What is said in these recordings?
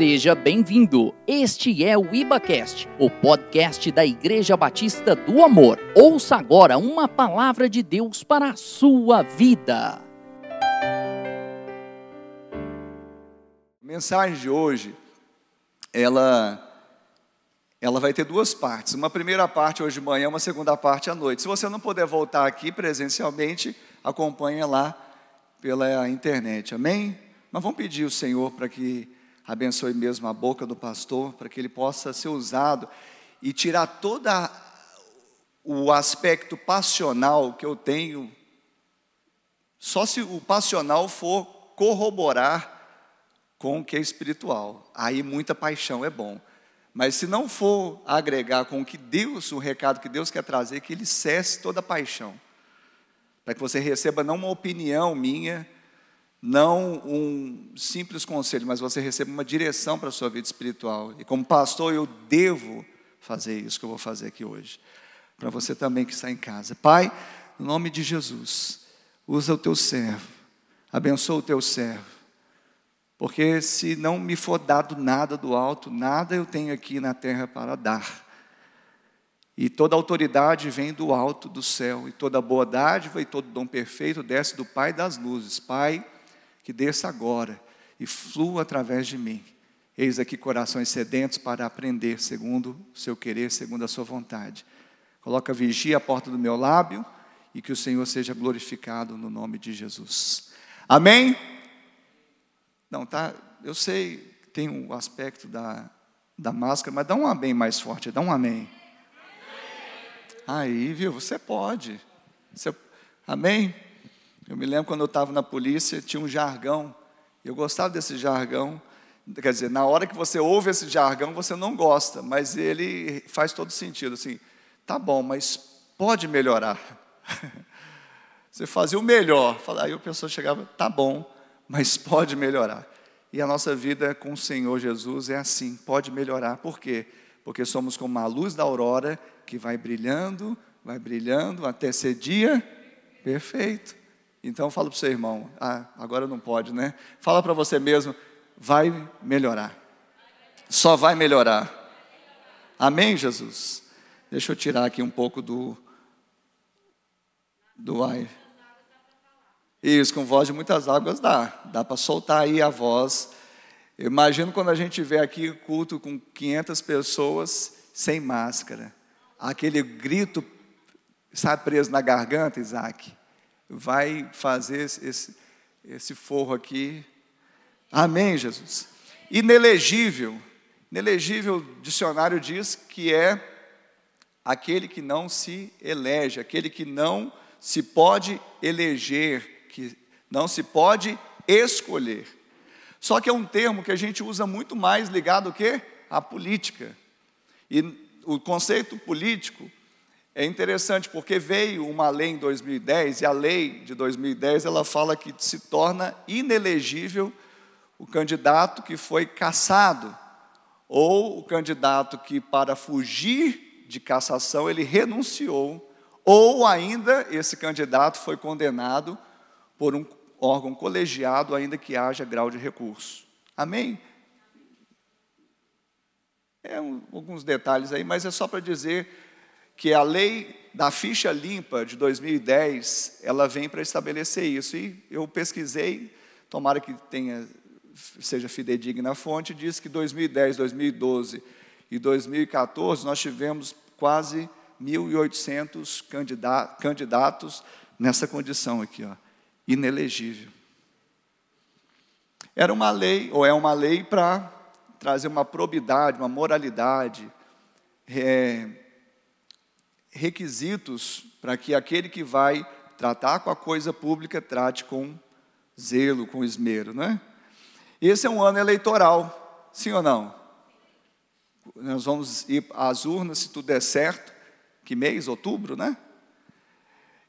Seja bem-vindo. Este é o IbaCast, o podcast da Igreja Batista do Amor. Ouça agora uma palavra de Deus para a sua vida. A mensagem de hoje, ela ela vai ter duas partes. Uma primeira parte hoje de manhã, uma segunda parte à noite. Se você não puder voltar aqui presencialmente, acompanha lá pela internet. Amém? Mas vamos pedir ao Senhor para que abençoe mesmo a boca do pastor, para que ele possa ser usado e tirar todo o aspecto passional que eu tenho. Só se o passional for corroborar com o que é espiritual. Aí muita paixão é bom. Mas se não for agregar com o que Deus, o recado que Deus quer trazer, que ele cesse toda paixão. Para que você receba não uma opinião minha, não um simples conselho, mas você receba uma direção para a sua vida espiritual. E como pastor, eu devo fazer isso que eu vou fazer aqui hoje. Para você também que está em casa. Pai, no nome de Jesus, usa o teu servo, abençoa o teu servo porque se não me for dado nada do alto, nada eu tenho aqui na terra para dar. E toda autoridade vem do alto do céu, e toda boa dádiva e todo dom perfeito desce do Pai das luzes. Pai, que desça agora e flua através de mim. Eis aqui corações sedentos para aprender segundo o seu querer, segundo a sua vontade. Coloca vigia à porta do meu lábio e que o Senhor seja glorificado no nome de Jesus. Amém? Não, tá, eu sei que tem o um aspecto da, da máscara, mas dá um amém mais forte, dá um amém. Aí, viu, você pode. Você, amém? Eu me lembro quando eu estava na polícia, tinha um jargão, eu gostava desse jargão, quer dizer, na hora que você ouve esse jargão, você não gosta, mas ele faz todo sentido, assim, tá bom, mas pode melhorar. Você fazia o melhor, aí o pessoa chegava, tá bom, mas pode melhorar. E a nossa vida com o Senhor Jesus é assim, pode melhorar. Por quê? Porque somos como a luz da aurora que vai brilhando, vai brilhando até ser dia perfeito. Então fala para o seu irmão, ah, agora não pode, né? Fala para você mesmo, vai melhorar. Só vai melhorar. Amém, Jesus? Deixa eu tirar aqui um pouco do do ar. Isso, com voz de muitas águas dá. Dá para soltar aí a voz. Imagino quando a gente vê aqui culto com 500 pessoas sem máscara. Aquele grito, sabe, preso na garganta, Isaac. Vai fazer esse, esse forro aqui. Amém, Jesus. Inelegível. Inelegível, dicionário diz que é aquele que não se elege, aquele que não se pode eleger que não se pode escolher. Só que é um termo que a gente usa muito mais ligado ao quê? À política. E o conceito político é interessante porque veio uma lei em 2010 e a lei de 2010 ela fala que se torna inelegível o candidato que foi cassado ou o candidato que para fugir de cassação ele renunciou ou ainda esse candidato foi condenado por um órgão colegiado, ainda que haja grau de recurso. Amém? É um, alguns detalhes aí, mas é só para dizer que a lei da ficha limpa de 2010, ela vem para estabelecer isso. E eu pesquisei, tomara que tenha, seja fidedigna a fonte, diz que 2010, 2012 e 2014 nós tivemos quase 1.800 candidatos nessa condição aqui, ó inelegível. Era uma lei, ou é uma lei para trazer uma probidade, uma moralidade, é, requisitos para que aquele que vai tratar com a coisa pública trate com zelo, com esmero, não é? Esse é um ano eleitoral, sim ou não? Nós vamos ir às urnas se tudo der certo. Que mês? Outubro, né?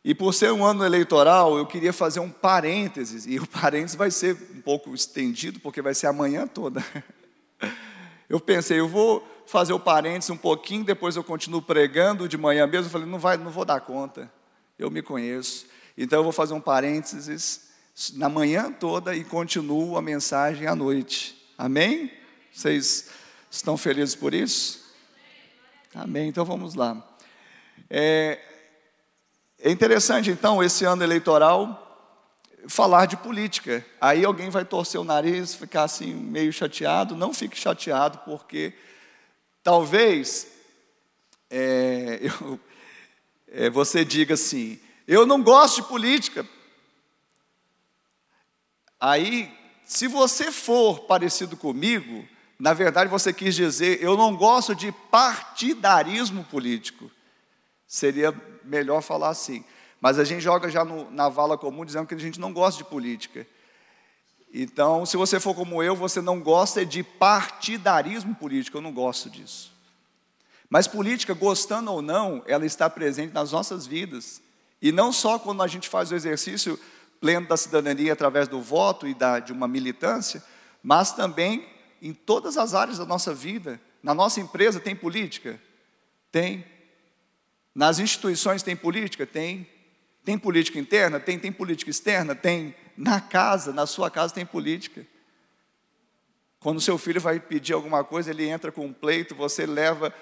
E por ser um ano eleitoral, eu queria fazer um parênteses, e o parênteses vai ser um pouco estendido, porque vai ser amanhã toda. Eu pensei, eu vou fazer o parênteses um pouquinho, depois eu continuo pregando de manhã mesmo. Eu falei, não, vai, não vou dar conta, eu me conheço. Então eu vou fazer um parênteses na manhã toda e continuo a mensagem à noite. Amém? Vocês estão felizes por isso? Amém. Então vamos lá. É, é interessante, então, esse ano eleitoral, falar de política. Aí alguém vai torcer o nariz, ficar assim meio chateado. Não fique chateado, porque talvez é, eu, é, você diga assim: eu não gosto de política. Aí, se você for parecido comigo, na verdade você quis dizer: eu não gosto de partidarismo político. Seria melhor falar assim. Mas a gente joga já no, na vala comum dizendo que a gente não gosta de política. Então, se você for como eu, você não gosta de partidarismo político, eu não gosto disso. Mas política, gostando ou não, ela está presente nas nossas vidas. E não só quando a gente faz o exercício pleno da cidadania através do voto e da, de uma militância, mas também em todas as áreas da nossa vida. Na nossa empresa tem política? Tem. Nas instituições tem política? Tem. Tem política interna? Tem. Tem política externa? Tem. Na casa, na sua casa tem política. Quando seu filho vai pedir alguma coisa, ele entra com um pleito, você leva,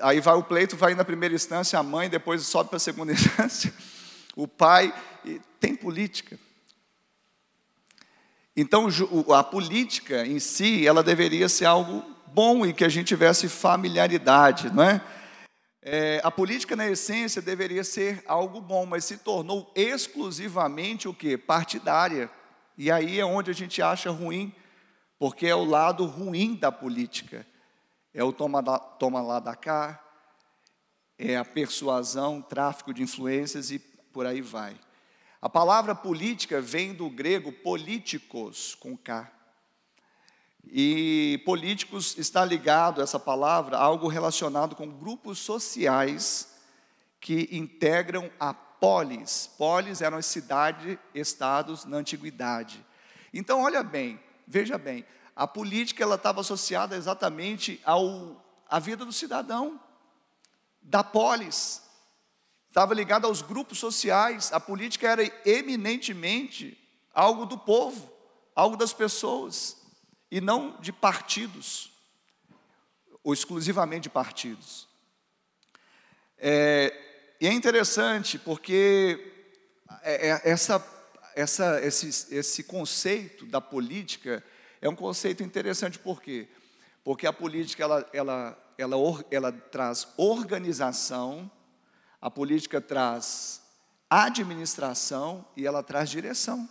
aí vai o pleito, vai na primeira instância a mãe, depois sobe para a segunda instância, o pai, tem política. Então, a política em si, ela deveria ser algo bom e que a gente tivesse familiaridade, não é? É, a política, na essência, deveria ser algo bom, mas se tornou exclusivamente o que? Partidária. E aí é onde a gente acha ruim, porque é o lado ruim da política. É o toma, da, toma lá da cá, é a persuasão, tráfico de influências e por aí vai. A palavra política vem do grego políticos, com K. E políticos está ligado essa palavra a algo relacionado com grupos sociais que integram a polis. Polis eram as cidades, estados na antiguidade. Então, olha bem, veja bem, a política ela estava associada exatamente ao à vida do cidadão, da polis. Estava ligada aos grupos sociais. A política era eminentemente algo do povo, algo das pessoas e não de partidos, ou exclusivamente de partidos. É, e é interessante porque é, é, essa, essa, esse, esse conceito da política é um conceito interessante por quê? Porque a política ela, ela, ela, ela traz organização, a política traz administração e ela traz direção.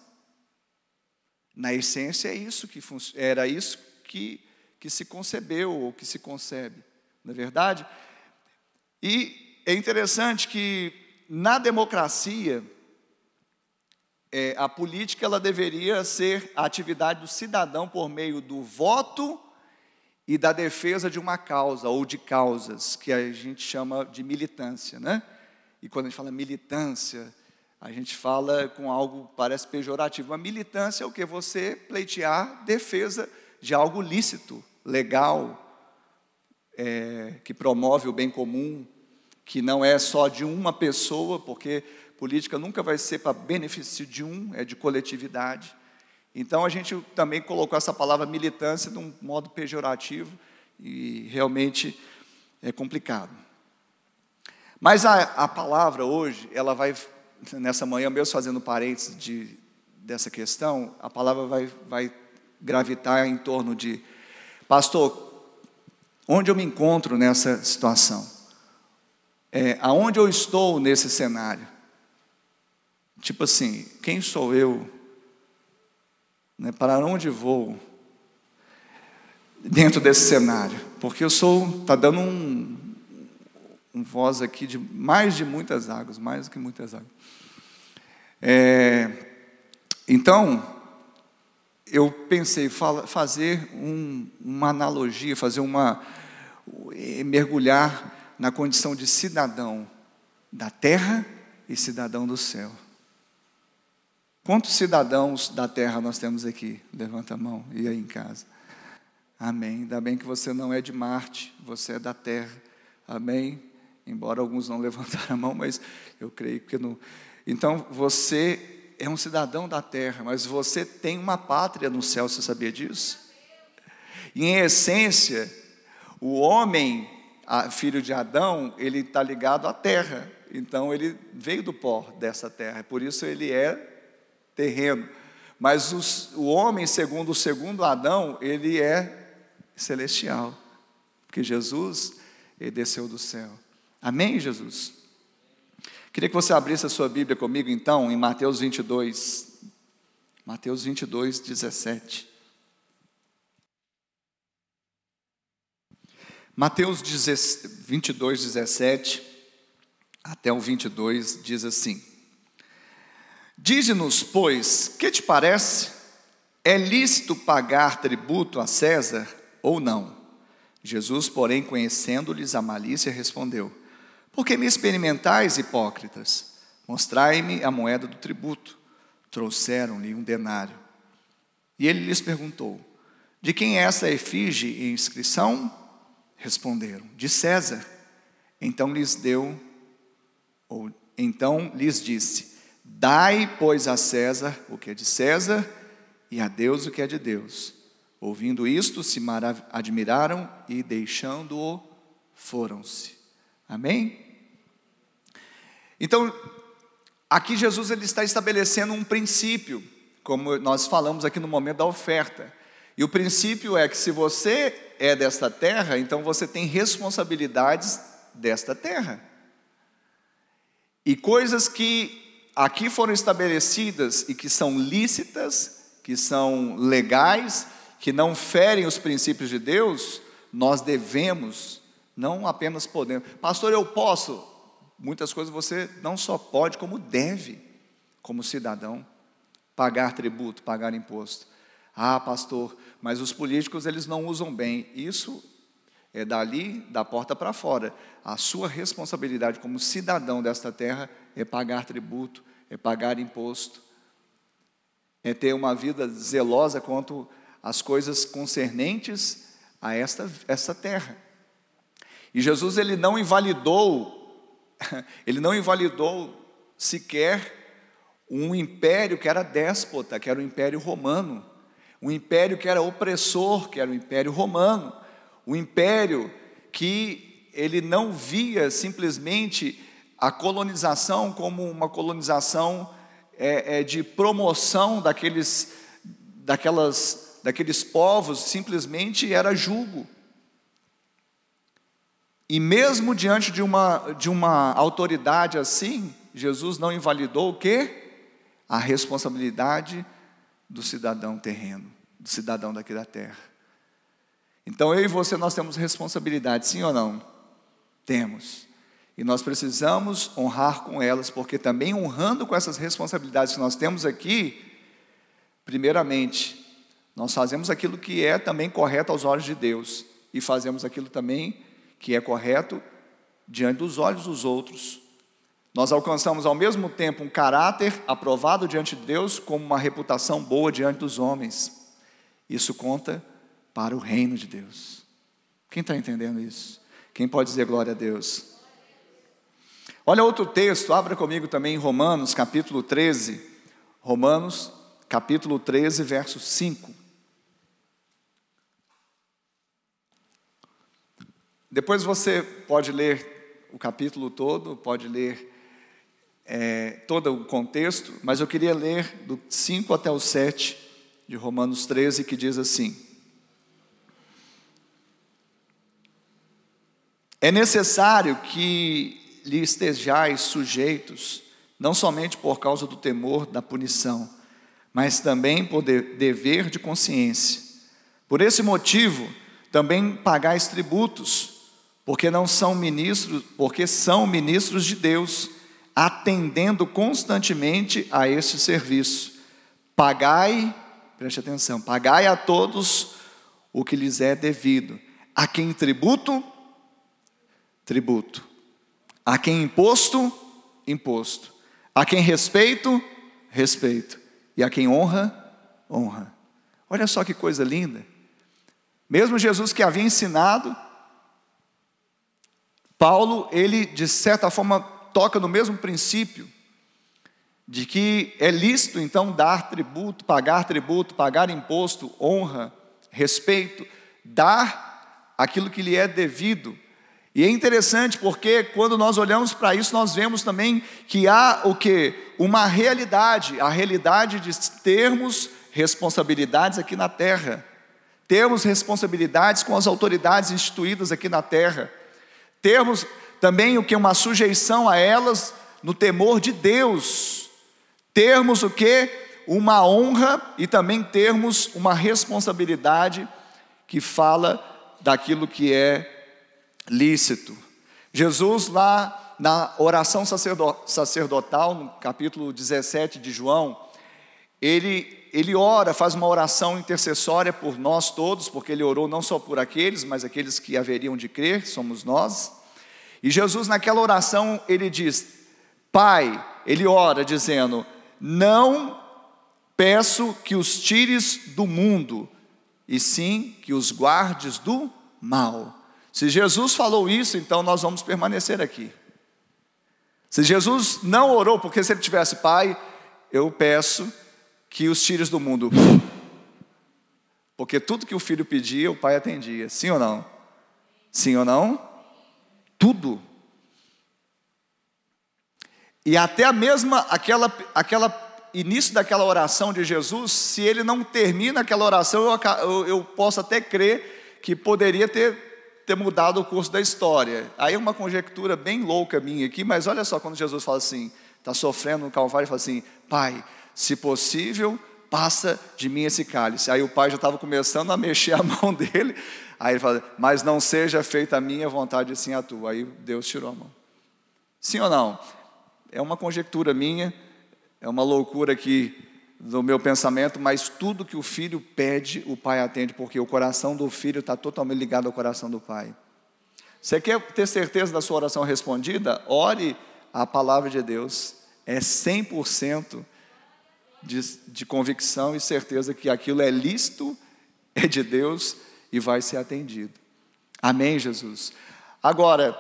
Na essência é isso que era isso que, que se concebeu ou que se concebe, não é verdade? E é interessante que na democracia é, a política ela deveria ser a atividade do cidadão por meio do voto e da defesa de uma causa ou de causas que a gente chama de militância, né? E quando a gente fala militância, a gente fala com algo parece pejorativo. A militância é o que? Você pleitear defesa de algo lícito, legal, é, que promove o bem comum, que não é só de uma pessoa, porque política nunca vai ser para benefício de um, é de coletividade. Então a gente também colocou essa palavra militância de um modo pejorativo e realmente é complicado. Mas a, a palavra hoje, ela vai nessa manhã, mesmo fazendo parênteses de, dessa questão, a palavra vai, vai gravitar em torno de, pastor, onde eu me encontro nessa situação? É, aonde eu estou nesse cenário? Tipo assim, quem sou eu? Né, para onde vou? Dentro desse cenário? Porque eu sou, está dando um, um voz aqui de mais de muitas águas, mais do que muitas águas. É, então, eu pensei fazer um, uma analogia, fazer uma é, mergulhar na condição de cidadão da terra e cidadão do céu. Quantos cidadãos da terra nós temos aqui? Levanta a mão e aí em casa. Amém. Ainda bem que você não é de Marte, você é da terra. Amém. Embora alguns não levantaram a mão, mas eu creio que no, então você é um cidadão da terra, mas você tem uma pátria no céu, você sabia disso? E em essência, o homem, filho de Adão, ele está ligado à terra. Então ele veio do pó dessa terra. Por isso ele é terreno. Mas os, o homem, segundo o segundo Adão, ele é celestial. Porque Jesus, desceu do céu. Amém, Jesus? Queria que você abrisse a sua Bíblia comigo, então, em Mateus 22. Mateus 22, 17. Mateus 22, 17 até o 22 diz assim: Dize-nos, pois, que te parece? É lícito pagar tributo a César ou não? Jesus, porém, conhecendo-lhes a malícia, respondeu: Por que me experimentais, hipócritas? Mostrai-me a moeda do tributo. Trouxeram-lhe um denário. E ele lhes perguntou: De quem é essa efígie e inscrição? Responderam: De César. Então lhes deu, ou então lhes disse: Dai, pois, a César o que é de César e a Deus o que é de Deus. Ouvindo isto, se admiraram e, deixando-o, foram-se. Amém? Então, aqui Jesus ele está estabelecendo um princípio, como nós falamos aqui no momento da oferta. E o princípio é que se você é desta terra, então você tem responsabilidades desta terra. E coisas que aqui foram estabelecidas e que são lícitas, que são legais, que não ferem os princípios de Deus, nós devemos, não apenas podemos. Pastor, eu posso. Muitas coisas você não só pode, como deve, como cidadão, pagar tributo, pagar imposto. Ah, pastor, mas os políticos eles não usam bem. Isso é dali, da porta para fora. A sua responsabilidade como cidadão desta terra é pagar tributo, é pagar imposto, é ter uma vida zelosa quanto às coisas concernentes a esta, esta terra. E Jesus ele não invalidou, ele não invalidou sequer um império que era déspota, que era o império romano, um império que era opressor, que era o império romano, um império que ele não via simplesmente a colonização como uma colonização é, é, de promoção daqueles, daquelas, daqueles povos, simplesmente era julgo. E mesmo diante de uma, de uma autoridade assim, Jesus não invalidou o quê? A responsabilidade do cidadão terreno, do cidadão daqui da terra. Então eu e você nós temos responsabilidade, sim ou não? Temos. E nós precisamos honrar com elas, porque também honrando com essas responsabilidades que nós temos aqui, primeiramente, nós fazemos aquilo que é também correto aos olhos de Deus e fazemos aquilo também que é correto diante dos olhos dos outros. Nós alcançamos ao mesmo tempo um caráter aprovado diante de Deus, como uma reputação boa diante dos homens. Isso conta para o reino de Deus. Quem está entendendo isso? Quem pode dizer glória a Deus? Olha outro texto, abra comigo também em Romanos, capítulo 13. Romanos, capítulo 13, verso 5. Depois você pode ler o capítulo todo, pode ler é, todo o contexto, mas eu queria ler do 5 até o 7 de Romanos 13, que diz assim: É necessário que lhe estejais sujeitos, não somente por causa do temor da punição, mas também por dever de consciência. Por esse motivo, também pagais tributos, porque não são ministros, porque são ministros de Deus, atendendo constantemente a este serviço. Pagai, preste atenção, pagai a todos o que lhes é devido. A quem tributo, tributo. A quem imposto, imposto. A quem respeito, respeito. E a quem honra, honra. Olha só que coisa linda. Mesmo Jesus que havia ensinado, Paulo, ele de certa forma toca no mesmo princípio, de que é lícito então dar tributo, pagar tributo, pagar imposto, honra, respeito, dar aquilo que lhe é devido. E é interessante porque quando nós olhamos para isso, nós vemos também que há o que? Uma realidade, a realidade de termos responsabilidades aqui na terra. Termos responsabilidades com as autoridades instituídas aqui na terra. Termos também o que uma sujeição a elas no temor de Deus. Termos o que uma honra e também termos uma responsabilidade que fala daquilo que é lícito. Jesus, lá na oração sacerdotal, no capítulo 17 de João, ele, ele ora, faz uma oração intercessória por nós todos, porque ele orou não só por aqueles, mas aqueles que haveriam de crer, somos nós. E Jesus, naquela oração, ele diz: Pai, ele ora dizendo: Não peço que os tires do mundo, e sim que os guardes do mal. Se Jesus falou isso, então nós vamos permanecer aqui. Se Jesus não orou, porque se ele tivesse pai, eu peço que os tires do mundo. Porque tudo que o filho pedia, o pai atendia. Sim ou não? Sim ou não? Tudo. E até a mesma aquela aquela início daquela oração de Jesus, se ele não termina aquela oração, eu, eu, posso até crer que poderia ter ter mudado o curso da história. Aí é uma conjectura bem louca minha aqui, mas olha só quando Jesus fala assim, está sofrendo no Calvário e fala assim, Pai, se possível, passa de mim esse cálice. Aí o pai já estava começando a mexer a mão dele, aí ele fala, mas não seja feita a minha vontade, sim a tua. Aí Deus tirou a mão. Sim ou não? É uma conjectura minha, é uma loucura que do meu pensamento, mas tudo que o filho pede, o pai atende, porque o coração do filho está totalmente ligado ao coração do pai. Você quer ter certeza da sua oração respondida? Ore a palavra de Deus. É 100% de, de convicção e certeza que aquilo é lícito, é de Deus e vai ser atendido. Amém, Jesus? Agora,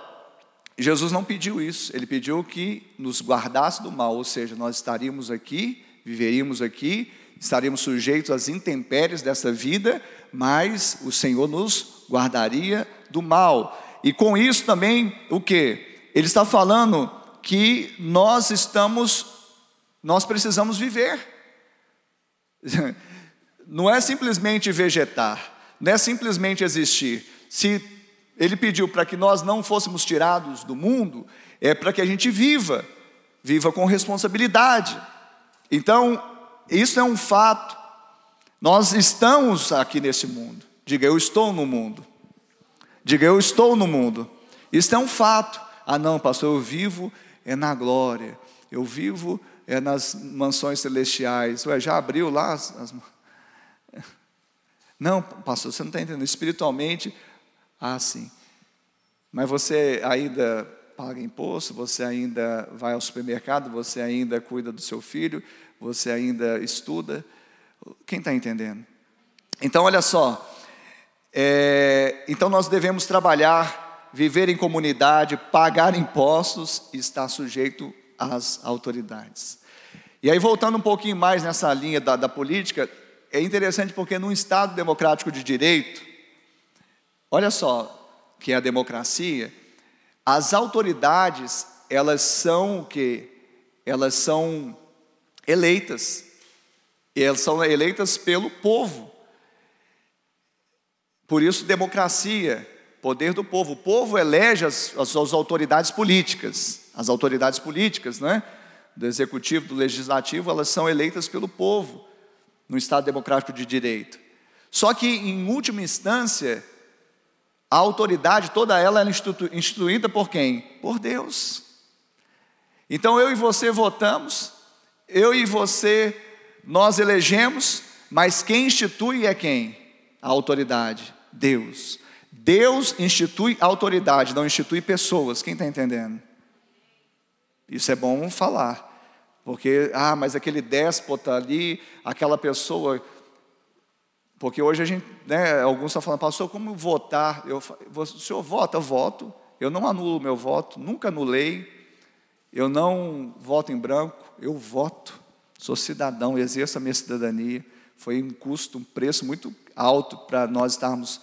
Jesus não pediu isso, ele pediu que nos guardasse do mal, ou seja, nós estaríamos aqui viveríamos aqui, estaríamos sujeitos às intempéries dessa vida, mas o Senhor nos guardaria do mal. E com isso também, o que? Ele está falando que nós estamos, nós precisamos viver. Não é simplesmente vegetar, não é simplesmente existir. Se ele pediu para que nós não fôssemos tirados do mundo, é para que a gente viva, viva com responsabilidade. Então, isso é um fato. Nós estamos aqui nesse mundo. Diga, eu estou no mundo. Diga, eu estou no mundo. Isso é um fato. Ah, não, pastor, eu vivo é na glória. Eu vivo é nas mansões celestiais. Ué, já abriu lá as, as... Não, pastor, você não está entendendo. Espiritualmente, ah, sim. Mas você ainda paga imposto, você ainda vai ao supermercado, você ainda cuida do seu filho, você ainda estuda. Quem está entendendo? Então, olha só. É, então, nós devemos trabalhar, viver em comunidade, pagar impostos e estar sujeito às autoridades. E aí, voltando um pouquinho mais nessa linha da, da política, é interessante porque num Estado democrático de direito, olha só que é a democracia, as autoridades, elas são o que? Elas são eleitas. E elas são eleitas pelo povo. Por isso, democracia, poder do povo. O povo elege as, as suas autoridades políticas. As autoridades políticas, né? Do executivo, do legislativo, elas são eleitas pelo povo no Estado democrático de direito. Só que, em última instância, a autoridade, toda ela é instituída por quem? Por Deus. Então eu e você votamos, eu e você, nós elegemos, mas quem institui é quem? A autoridade, Deus. Deus institui autoridade, não institui pessoas. Quem está entendendo? Isso é bom falar, porque, ah, mas aquele déspota ali, aquela pessoa porque hoje a gente, né, alguns estão falando, pastor, como votar? Eu, o senhor vota? Eu voto. Eu não anulo meu voto, nunca anulei. Eu não voto em branco, eu voto. Sou cidadão, exerço a minha cidadania. Foi um custo, um preço muito alto para nós estarmos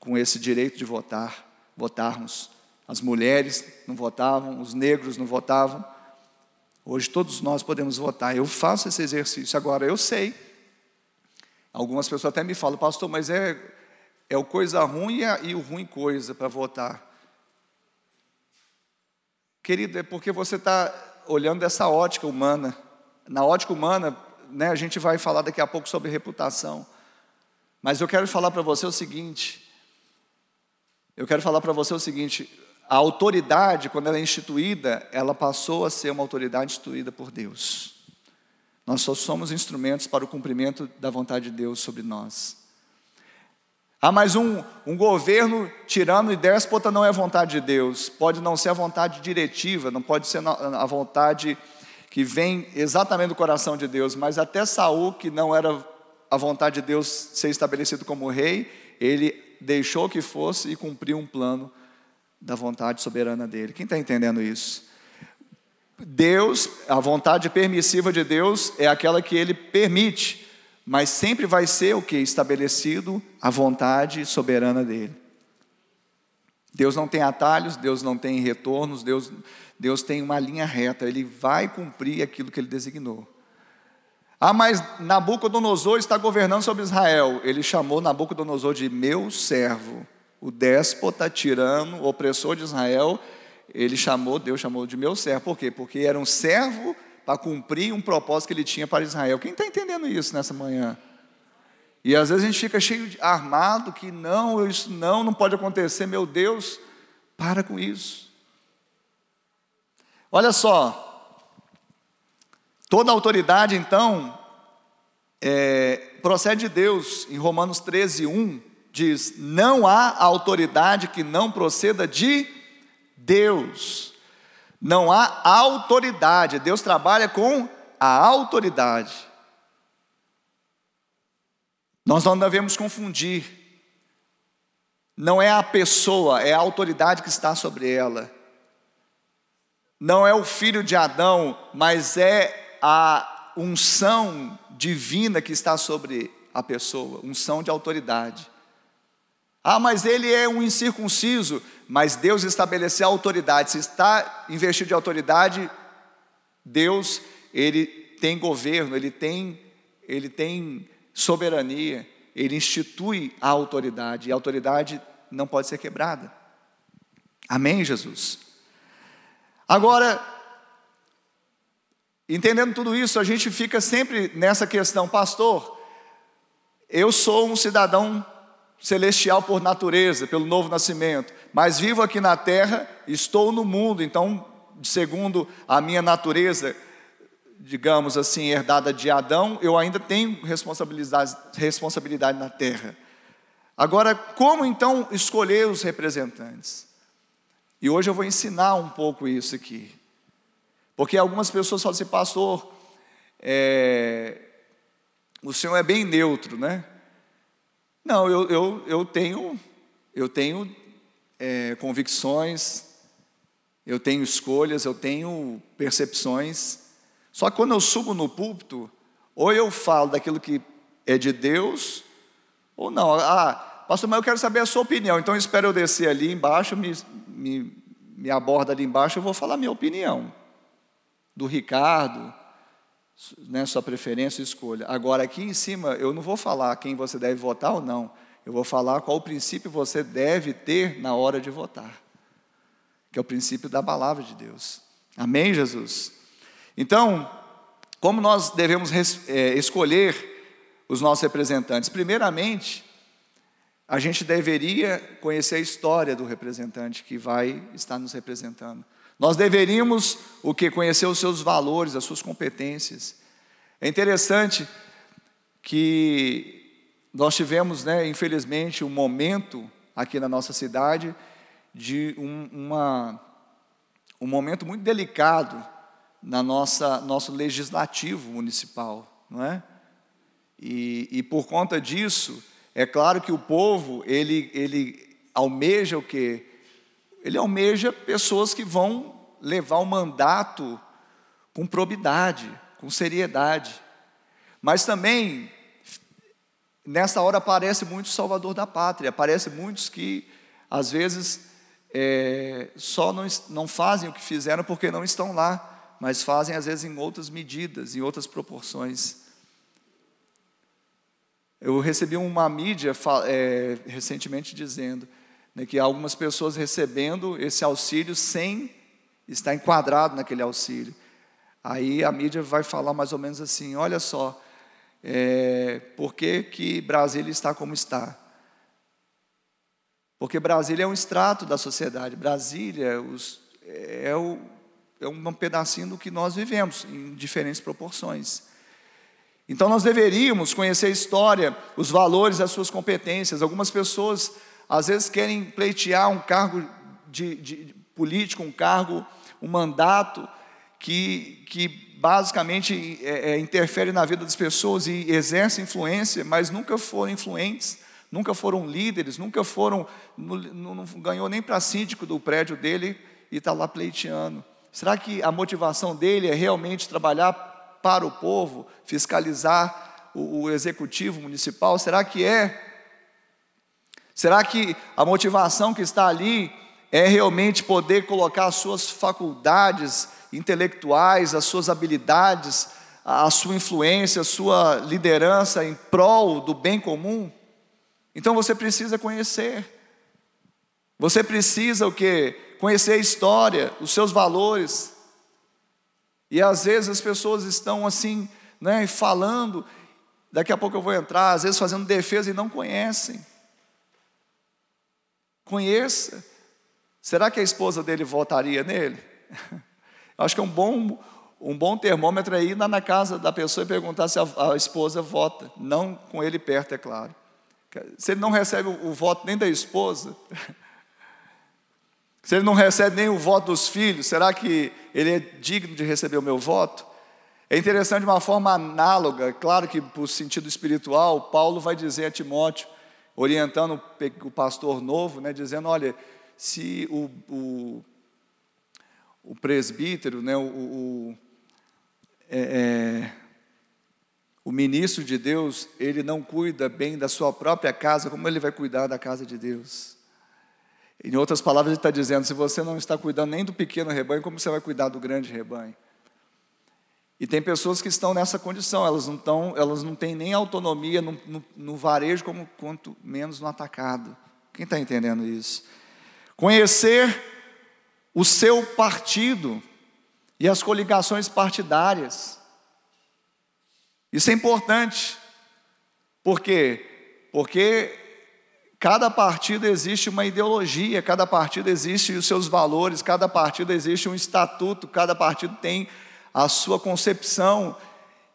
com esse direito de votar, votarmos. As mulheres não votavam, os negros não votavam. Hoje todos nós podemos votar. Eu faço esse exercício agora, eu sei. Algumas pessoas até me falam, pastor, mas é, é o coisa ruim e o ruim coisa para votar. Querido, é porque você está olhando dessa ótica humana. Na ótica humana, né, a gente vai falar daqui a pouco sobre reputação. Mas eu quero falar para você o seguinte: eu quero falar para você o seguinte: a autoridade, quando ela é instituída, ela passou a ser uma autoridade instituída por Deus. Nós só somos instrumentos para o cumprimento da vontade de Deus sobre nós. Há mais um, um governo tirano e déspota não é vontade de Deus. Pode não ser a vontade diretiva, não pode ser a vontade que vem exatamente do coração de Deus, mas até Saul, que não era a vontade de Deus ser estabelecido como rei, ele deixou que fosse e cumpriu um plano da vontade soberana dele. Quem está entendendo isso? Deus, a vontade permissiva de Deus é aquela que ele permite, mas sempre vai ser o que? Estabelecido a vontade soberana dele. Deus não tem atalhos, Deus não tem retornos, Deus, Deus tem uma linha reta, ele vai cumprir aquilo que ele designou. Ah, mas Nabucodonosor está governando sobre Israel. Ele chamou Nabucodonosor de meu servo, o déspota, tirano, opressor de Israel. Ele chamou, Deus chamou de meu servo. Por quê? Porque era um servo para cumprir um propósito que ele tinha para Israel. Quem está entendendo isso nessa manhã? E às vezes a gente fica cheio de armado que não, isso não, não pode acontecer. Meu Deus, para com isso. Olha só, Toda autoridade, então, é, procede de Deus. Em Romanos 13, 1, diz: Não há autoridade que não proceda de Deus. Não há autoridade. Deus trabalha com a autoridade. Nós não devemos confundir. Não é a pessoa, é a autoridade que está sobre ela. Não é o filho de Adão, mas é a unção divina que está sobre a pessoa, unção de autoridade. Ah, mas ele é um incircunciso, mas Deus estabeleceu a autoridade. Se está investido de autoridade, Deus, ele tem governo, ele tem, ele tem soberania, ele institui a autoridade, e a autoridade não pode ser quebrada. Amém, Jesus? Agora, Entendendo tudo isso, a gente fica sempre nessa questão, pastor. Eu sou um cidadão celestial por natureza, pelo novo nascimento, mas vivo aqui na terra, estou no mundo, então, segundo a minha natureza, digamos assim, herdada de Adão, eu ainda tenho responsabilidade, responsabilidade na terra. Agora, como então escolher os representantes? E hoje eu vou ensinar um pouco isso aqui. Porque algumas pessoas falam assim, pastor, é, o senhor é bem neutro, né? Não, eu, eu, eu tenho, eu tenho é, convicções, eu tenho escolhas, eu tenho percepções. Só que quando eu subo no púlpito, ou eu falo daquilo que é de Deus, ou não. Ah, pastor, mas eu quero saber a sua opinião. Então espero eu descer ali embaixo, me, me, me aborda ali embaixo, eu vou falar a minha opinião do Ricardo, né, sua preferência e escolha. Agora, aqui em cima, eu não vou falar quem você deve votar ou não. Eu vou falar qual o princípio você deve ter na hora de votar, que é o princípio da palavra de Deus. Amém, Jesus? Então, como nós devemos é, escolher os nossos representantes? Primeiramente, a gente deveria conhecer a história do representante que vai estar nos representando. Nós deveríamos o que conhecer os seus valores, as suas competências. É interessante que nós tivemos, né, infelizmente, um momento aqui na nossa cidade de um, uma, um momento muito delicado na nossa nosso legislativo municipal, não é? E, e por conta disso, é claro que o povo ele ele almeja o que ele almeja pessoas que vão levar o mandato com probidade, com seriedade. Mas também, nessa hora aparece muito salvador da pátria, aparece muitos que, às vezes, é, só não, não fazem o que fizeram porque não estão lá, mas fazem, às vezes, em outras medidas, em outras proporções. Eu recebi uma mídia é, recentemente dizendo né, que algumas pessoas recebendo esse auxílio sem estar enquadrado naquele auxílio. Aí a mídia vai falar mais ou menos assim: olha só, é, por que, que Brasília está como está? Porque Brasília é um extrato da sociedade, Brasília os, é, o, é um pedacinho do que nós vivemos, em diferentes proporções. Então nós deveríamos conhecer a história, os valores, as suas competências. Algumas pessoas às vezes querem pleitear um cargo de, de político, um cargo, um mandato que, que basicamente é, é, interfere na vida das pessoas e exerce influência, mas nunca foram influentes, nunca foram líderes, nunca foram, não, não ganhou nem para síndico do prédio dele e está lá pleiteando. Será que a motivação dele é realmente trabalhar para o povo, fiscalizar o, o executivo municipal? Será que é? Será que a motivação que está ali é realmente poder colocar as suas faculdades intelectuais, as suas habilidades, a sua influência, a sua liderança em prol do bem comum? Então você precisa conhecer. Você precisa o que? Conhecer a história, os seus valores, e às vezes as pessoas estão assim, né, falando, daqui a pouco eu vou entrar, às vezes fazendo defesa e não conhecem. Conheça. Será que a esposa dele votaria nele? Acho que é um bom, um bom termômetro aí ir na casa da pessoa e perguntar se a, a, esposa vota. Não com ele perto, é claro. Se ele não recebe o, o voto nem da esposa, Se ele não recebe nem o voto dos filhos, será que ele é digno de receber o meu voto? É interessante de uma forma análoga, claro que por sentido espiritual, Paulo vai dizer a Timóteo, orientando o pastor novo, né, dizendo: olha, se o, o, o presbítero, né, o, o, é, é, o ministro de Deus, ele não cuida bem da sua própria casa, como ele vai cuidar da casa de Deus? Em outras palavras, ele está dizendo: se você não está cuidando nem do pequeno rebanho, como você vai cuidar do grande rebanho? E tem pessoas que estão nessa condição, elas não, estão, elas não têm nem autonomia no, no, no varejo, como quanto menos no atacado. Quem está entendendo isso? Conhecer o seu partido e as coligações partidárias. Isso é importante. Por quê? Porque Cada partido existe uma ideologia, cada partido existe os seus valores, cada partido existe um estatuto, cada partido tem a sua concepção.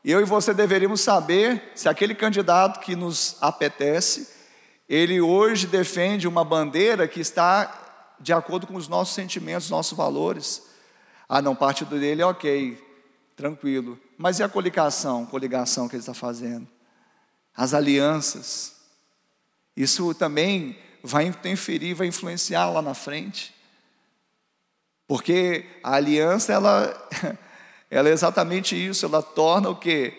Eu e você deveríamos saber se aquele candidato que nos apetece, ele hoje defende uma bandeira que está de acordo com os nossos sentimentos, nossos valores. Ah, não, partido dele é ok, tranquilo. Mas e a coligação, coligação que ele está fazendo? As alianças. Isso também vai interferir, vai influenciar lá na frente. Porque a aliança, ela, ela é exatamente isso, ela torna o que?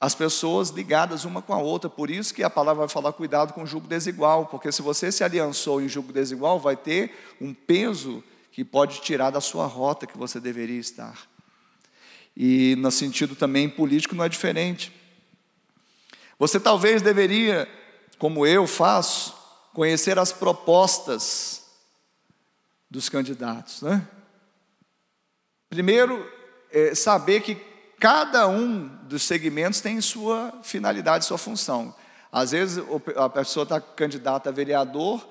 As pessoas ligadas uma com a outra. Por isso que a palavra vai falar cuidado com o jugo desigual, porque se você se aliançou em jugo desigual, vai ter um peso que pode tirar da sua rota que você deveria estar. E no sentido também político não é diferente. Você talvez deveria como eu faço, conhecer as propostas dos candidatos. Né? Primeiro, é saber que cada um dos segmentos tem sua finalidade, sua função. Às vezes a pessoa está candidata a vereador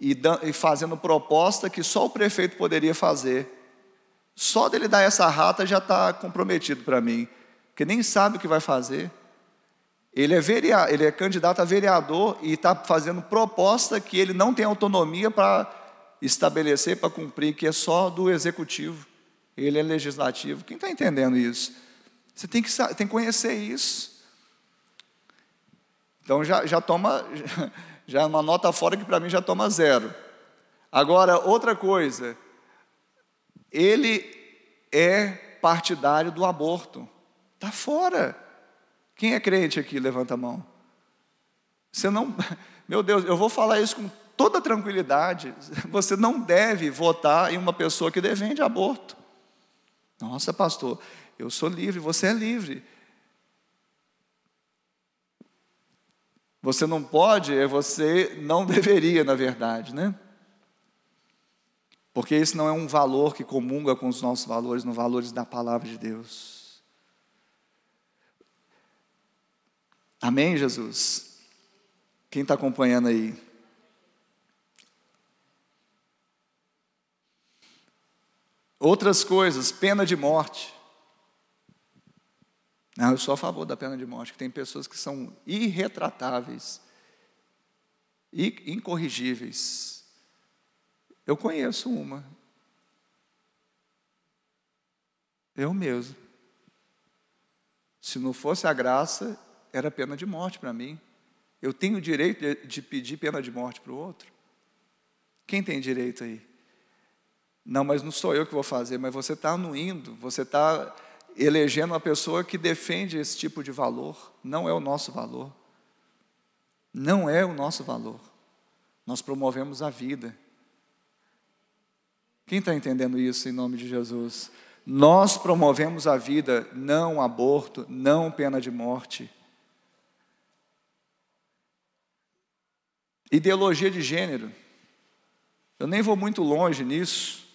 e, fazendo proposta que só o prefeito poderia fazer. Só dele dar essa rata já está comprometido para mim, porque nem sabe o que vai fazer. Ele é, vereador, ele é candidato a vereador e está fazendo proposta que ele não tem autonomia para estabelecer, para cumprir, que é só do executivo. Ele é legislativo. Quem está entendendo isso? Você tem que, tem que conhecer isso. Então já, já toma, já é uma nota fora que para mim já toma zero. Agora, outra coisa, ele é partidário do aborto. Está fora. Quem é crente aqui? Levanta a mão. Você não, meu Deus, eu vou falar isso com toda tranquilidade. Você não deve votar em uma pessoa que defende aborto. Nossa, pastor, eu sou livre, você é livre. Você não pode, é você não deveria, na verdade, né? Porque isso não é um valor que comunga com os nossos valores, nos valores da palavra de Deus. Amém, Jesus? Quem está acompanhando aí? Outras coisas, pena de morte. Não, eu sou a favor da pena de morte, que tem pessoas que são irretratáveis, incorrigíveis. Eu conheço uma. Eu mesmo. Se não fosse a graça, era pena de morte para mim. Eu tenho direito de pedir pena de morte para o outro? Quem tem direito aí? Não, mas não sou eu que vou fazer, mas você está anuindo, você está elegendo uma pessoa que defende esse tipo de valor. Não é o nosso valor. Não é o nosso valor. Nós promovemos a vida. Quem está entendendo isso em nome de Jesus? Nós promovemos a vida, não aborto, não pena de morte. Ideologia de gênero. Eu nem vou muito longe nisso,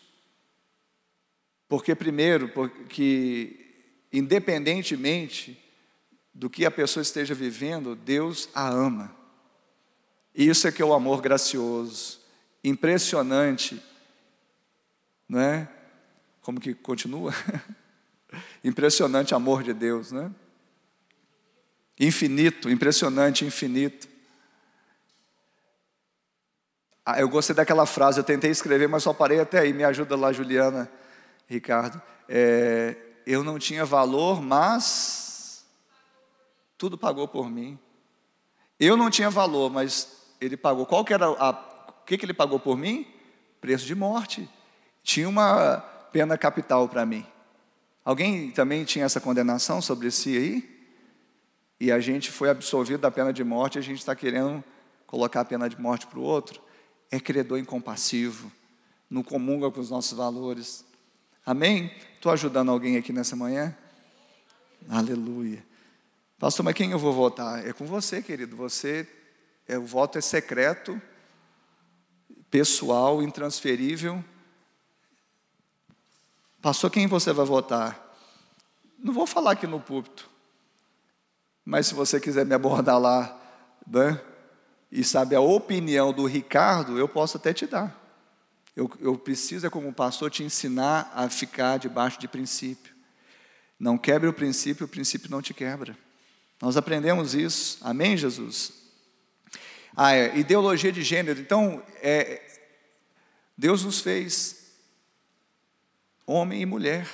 porque, primeiro, porque independentemente do que a pessoa esteja vivendo, Deus a ama. Isso é que é o amor gracioso, impressionante, não é? Como que continua? impressionante amor de Deus, né? Infinito, impressionante, infinito. Ah, eu gostei daquela frase, eu tentei escrever, mas só parei até aí. Me ajuda lá, Juliana, Ricardo. É, eu não tinha valor, mas tudo pagou por mim. Eu não tinha valor, mas ele pagou. Qual que era a, o que, que ele pagou por mim? Preço de morte. Tinha uma pena capital para mim. Alguém também tinha essa condenação sobre si aí? E a gente foi absolvido da pena de morte, a gente está querendo colocar a pena de morte para o outro. É credor incompassivo, não comunga com os nossos valores. Amém? Estou ajudando alguém aqui nessa manhã? Aleluia. Pastor, mas quem eu vou votar? É com você, querido. Você, é, o voto é secreto, pessoal, intransferível. Pastor, quem você vai votar? Não vou falar aqui no púlpito, mas se você quiser me abordar lá, né, e sabe a opinião do Ricardo, eu posso até te dar. Eu, eu preciso, é como pastor, te ensinar a ficar debaixo de princípio. Não quebre o princípio, o princípio não te quebra. Nós aprendemos isso. Amém, Jesus? Ah, é, ideologia de gênero. Então, é, Deus nos fez homem e mulher,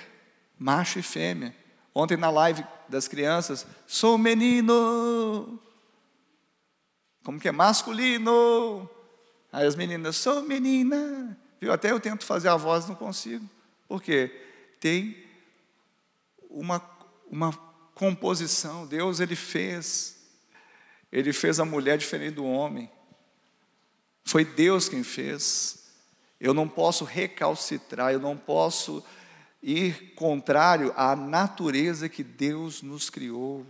macho e fêmea. Ontem na live das crianças, sou menino. Como que é? Masculino. Aí as meninas, sou menina. Viu? Até eu tento fazer a voz, não consigo. Por quê? Tem uma, uma composição. Deus, Ele fez. Ele fez a mulher diferente do homem. Foi Deus quem fez. Eu não posso recalcitrar, eu não posso ir contrário à natureza que Deus nos criou.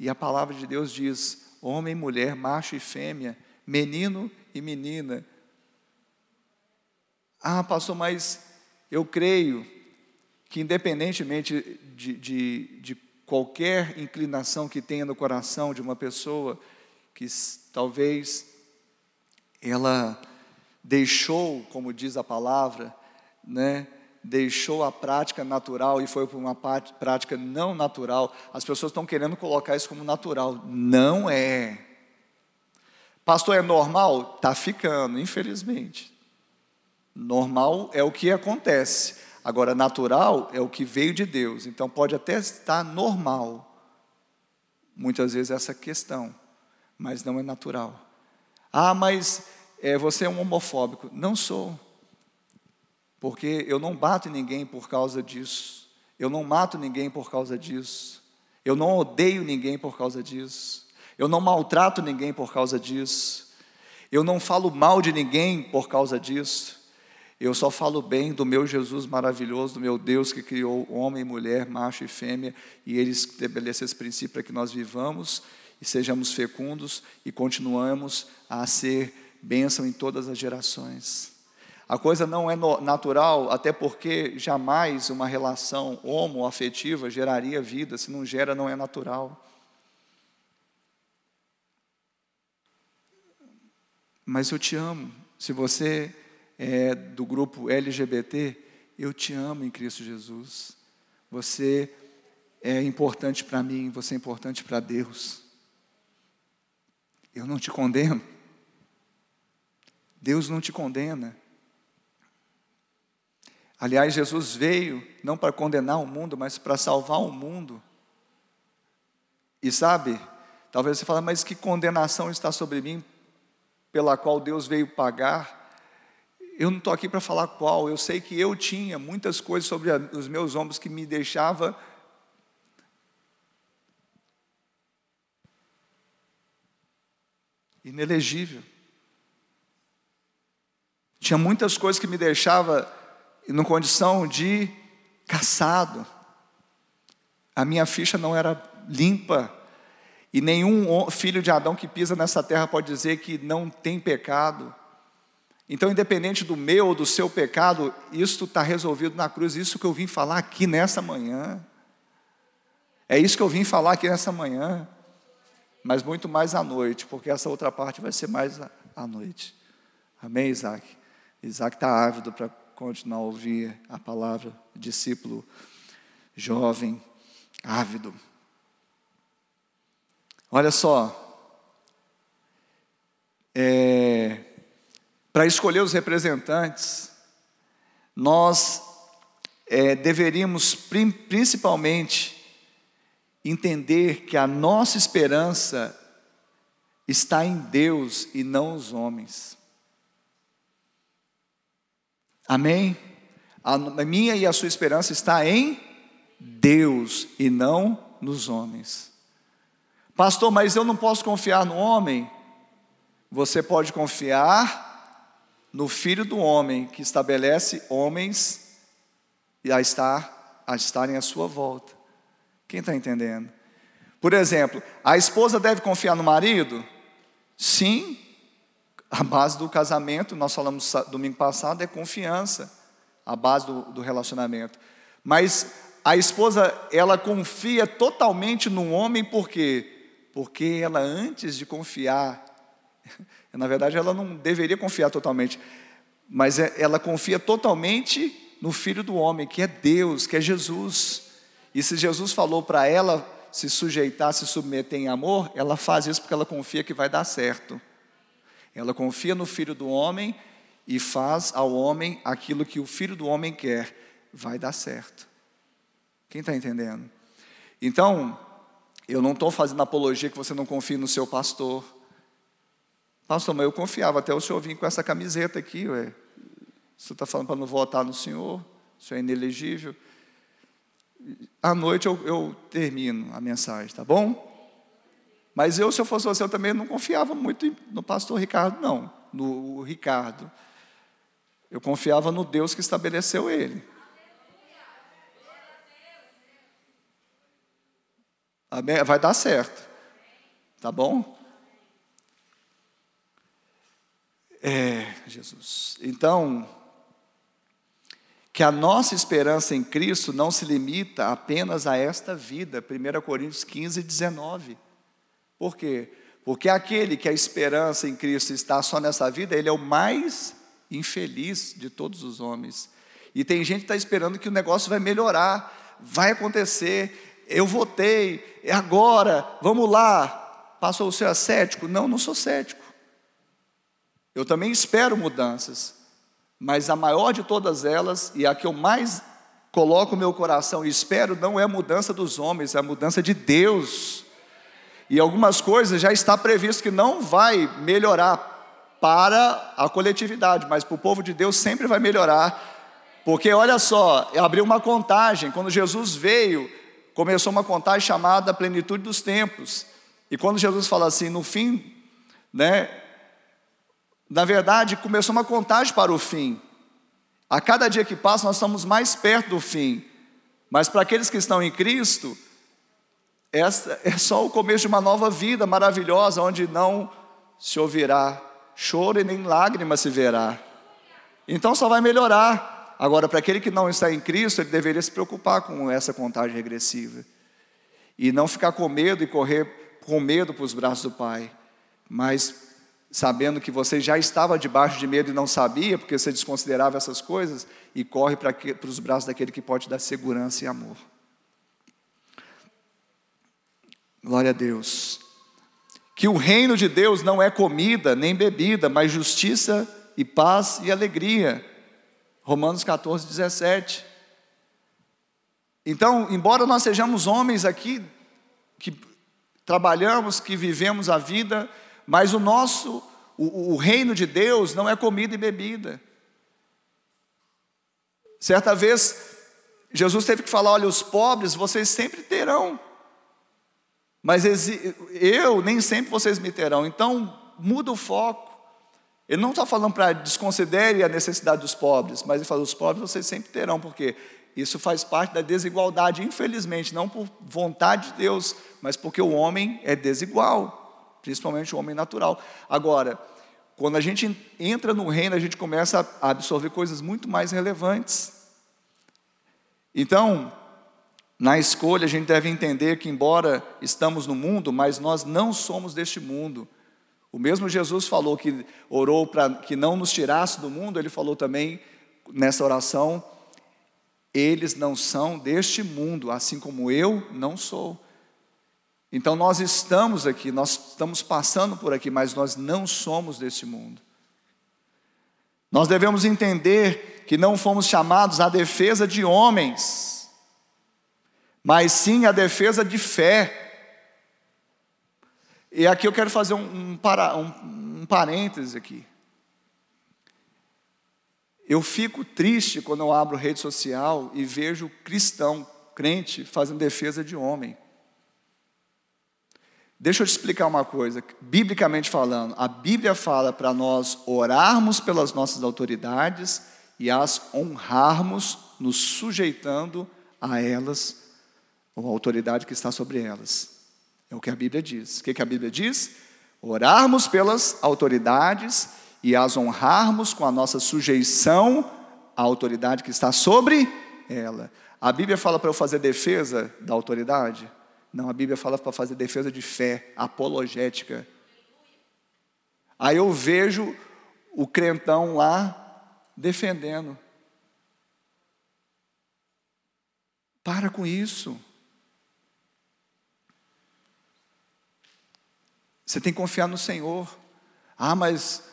E a palavra de Deus diz: homem e mulher, macho e fêmea, menino e menina, ah, pastor, mas eu creio que, independentemente de, de, de qualquer inclinação que tenha no coração de uma pessoa, que talvez ela deixou, como diz a palavra, né, deixou a prática natural e foi para uma prática não natural. As pessoas estão querendo colocar isso como natural. Não é. Pastor, é normal? Está ficando, infelizmente. Normal é o que acontece. Agora, natural é o que veio de Deus. Então, pode até estar normal, muitas vezes, essa questão, mas não é natural. Ah, mas é, você é um homofóbico. Não sou, porque eu não bato em ninguém por causa disso. Eu não mato ninguém por causa disso. Eu não odeio ninguém por causa disso. Eu não maltrato ninguém por causa disso. Eu não falo mal de ninguém por causa disso. Eu só falo bem do meu Jesus maravilhoso, do meu Deus que criou homem mulher, macho e fêmea, e ele estabelece esse princípio para que nós vivamos e sejamos fecundos e continuamos a ser bênção em todas as gerações. A coisa não é natural, até porque jamais uma relação homoafetiva geraria vida, se não gera, não é natural. Mas eu te amo. Se você é do grupo LGBT, eu te amo em Cristo Jesus. Você é importante para mim, você é importante para Deus. Eu não te condeno. Deus não te condena. Aliás, Jesus veio não para condenar o mundo, mas para salvar o mundo. E sabe, talvez você fale, mas que condenação está sobre mim, pela qual Deus veio pagar? Eu não estou aqui para falar qual, eu sei que eu tinha muitas coisas sobre os meus ombros que me deixava inelegível. Tinha muitas coisas que me deixava em condição de caçado. A minha ficha não era limpa. E nenhum filho de Adão que pisa nessa terra pode dizer que não tem pecado. Então, independente do meu ou do seu pecado, isso está resolvido na cruz. Isso que eu vim falar aqui nessa manhã. É isso que eu vim falar aqui nessa manhã. Mas muito mais à noite, porque essa outra parte vai ser mais à noite. Amém, Isaac? Isaac está ávido para continuar a ouvir a palavra, discípulo jovem, ávido. Olha só, é, para escolher os representantes, nós é, deveríamos principalmente entender que a nossa esperança está em Deus e não os homens. Amém? A minha e a sua esperança está em Deus e não nos homens. Pastor, mas eu não posso confiar no homem? Você pode confiar no Filho do Homem que estabelece homens a estar a estarem à sua volta. Quem está entendendo? Por exemplo, a esposa deve confiar no marido? Sim, a base do casamento, nós falamos domingo passado, é confiança, a base do, do relacionamento. Mas a esposa, ela confia totalmente no homem, por quê? Porque ela, antes de confiar, na verdade, ela não deveria confiar totalmente, mas é, ela confia totalmente no Filho do Homem, que é Deus, que é Jesus. E se Jesus falou para ela se sujeitar, se submeter em amor, ela faz isso porque ela confia que vai dar certo. Ela confia no Filho do Homem e faz ao homem aquilo que o Filho do Homem quer, vai dar certo. Quem está entendendo? Então, eu não estou fazendo apologia que você não confie no seu pastor, Pastor, mas eu confiava até o senhor vir com essa camiseta aqui, ué. Você está falando para não votar no senhor? O senhor é inelegível. À noite eu, eu termino a mensagem, tá bom? Mas eu, se eu fosse você, eu também não confiava muito no pastor Ricardo, não. No Ricardo. Eu confiava no Deus que estabeleceu ele. Vai dar certo. Tá bom? É, Jesus. Então, que a nossa esperança em Cristo não se limita apenas a esta vida. 1 Coríntios 15, 19. Por quê? Porque aquele que a esperança em Cristo está só nessa vida, ele é o mais infeliz de todos os homens. E tem gente que está esperando que o negócio vai melhorar, vai acontecer. Eu votei, é agora, vamos lá. Passou o seu cético? Não, não sou cético. Eu também espero mudanças, mas a maior de todas elas, e a que eu mais coloco meu coração e espero, não é a mudança dos homens, é a mudança de Deus. E algumas coisas já está previsto que não vai melhorar para a coletividade, mas para o povo de Deus sempre vai melhorar. Porque olha só, abriu uma contagem, quando Jesus veio, começou uma contagem chamada Plenitude dos Tempos. E quando Jesus fala assim, no fim, né, na verdade, começou uma contagem para o fim. A cada dia que passa, nós estamos mais perto do fim. Mas para aqueles que estão em Cristo, essa é só o começo de uma nova vida maravilhosa, onde não se ouvirá choro e nem lágrima se verá. Então só vai melhorar. Agora, para aquele que não está em Cristo, ele deveria se preocupar com essa contagem regressiva. E não ficar com medo e correr com medo para os braços do Pai. Mas sabendo que você já estava debaixo de medo e não sabia, porque você desconsiderava essas coisas, e corre para, para os braços daquele que pode dar segurança e amor. Glória a Deus. Que o reino de Deus não é comida nem bebida, mas justiça e paz e alegria. Romanos 14, 17. Então, embora nós sejamos homens aqui que trabalhamos, que vivemos a vida, mas o nosso, o, o reino de Deus não é comida e bebida. Certa vez, Jesus teve que falar: olha, os pobres vocês sempre terão, mas eu nem sempre vocês me terão. Então, muda o foco. Ele não está falando para desconsidere a necessidade dos pobres, mas ele fala: os pobres vocês sempre terão, porque isso faz parte da desigualdade, infelizmente, não por vontade de Deus, mas porque o homem é desigual principalmente o homem natural. Agora, quando a gente entra no reino, a gente começa a absorver coisas muito mais relevantes. Então, na escolha, a gente deve entender que, embora estamos no mundo, mas nós não somos deste mundo. O mesmo Jesus falou que orou para que não nos tirasse do mundo, ele falou também nessa oração: eles não são deste mundo, assim como eu não sou. Então nós estamos aqui, nós estamos passando por aqui, mas nós não somos deste mundo. Nós devemos entender que não fomos chamados à defesa de homens, mas sim à defesa de fé. E aqui eu quero fazer um, um, para, um, um aqui. Eu fico triste quando eu abro rede social e vejo cristão, crente, fazendo defesa de homem. Deixa eu te explicar uma coisa, biblicamente falando, a Bíblia fala para nós orarmos pelas nossas autoridades e as honrarmos, nos sujeitando a elas, ou a autoridade que está sobre elas. É o que a Bíblia diz. O que, a Bíblia diz? Orarmos pelas autoridades e as honrarmos com a nossa sujeição à autoridade que está sobre ela. A Bíblia fala para eu fazer defesa da autoridade? Não, a Bíblia fala para fazer defesa de fé, apologética. Aí eu vejo o crentão lá defendendo. Para com isso. Você tem que confiar no Senhor. Ah, mas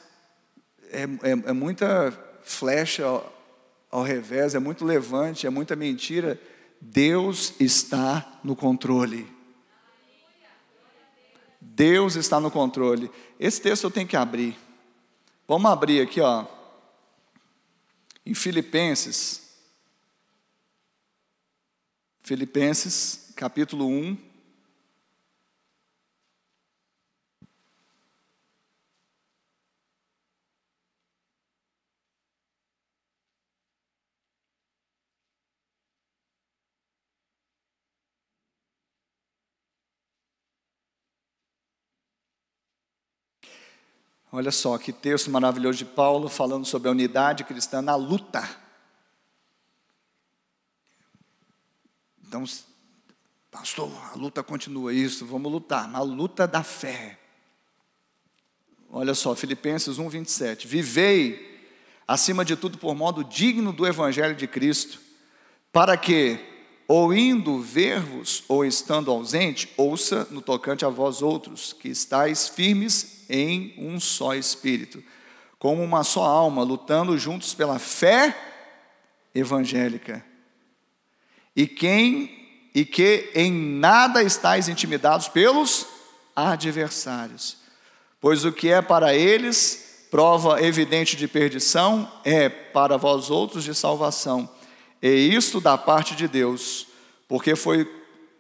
é, é, é muita flecha ao, ao revés, é muito levante, é muita mentira. Deus está no controle. Deus está no controle. Esse texto eu tenho que abrir. Vamos abrir aqui, ó. Em Filipenses. Filipenses, capítulo 1. Olha só que texto maravilhoso de Paulo falando sobre a unidade cristã na luta. Então, pastor, a luta continua isso, vamos lutar, na luta da fé. Olha só, Filipenses 1, 27. Vivei, acima de tudo, por modo digno do Evangelho de Cristo, para que, ou indo ver-vos, ou estando ausente, ouça no tocante a vós outros, que estáis firmes em um só espírito, como uma só alma, lutando juntos pela fé evangélica. E quem e que em nada estáis intimidados pelos adversários, pois o que é para eles prova evidente de perdição é para vós outros de salvação. E isto da parte de Deus, porque foi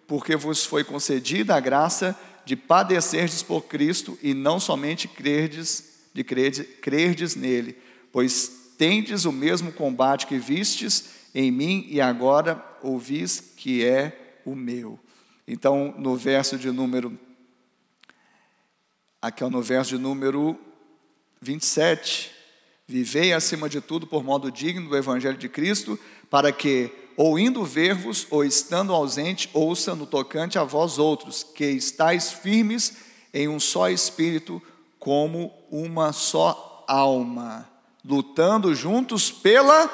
porque vos foi concedida a graça de padecerdes por Cristo e não somente crerdes, de crerdes, crerdes nele, pois tendes o mesmo combate que vistes em mim e agora ouvis que é o meu. Então, no verso de número aqui é no verso de número 27, vivei acima de tudo por modo digno do evangelho de Cristo, para que ou indo ver-vos, ou estando ausente, ouça no tocante a vós outros, que estáis firmes em um só espírito, como uma só alma, lutando juntos pela.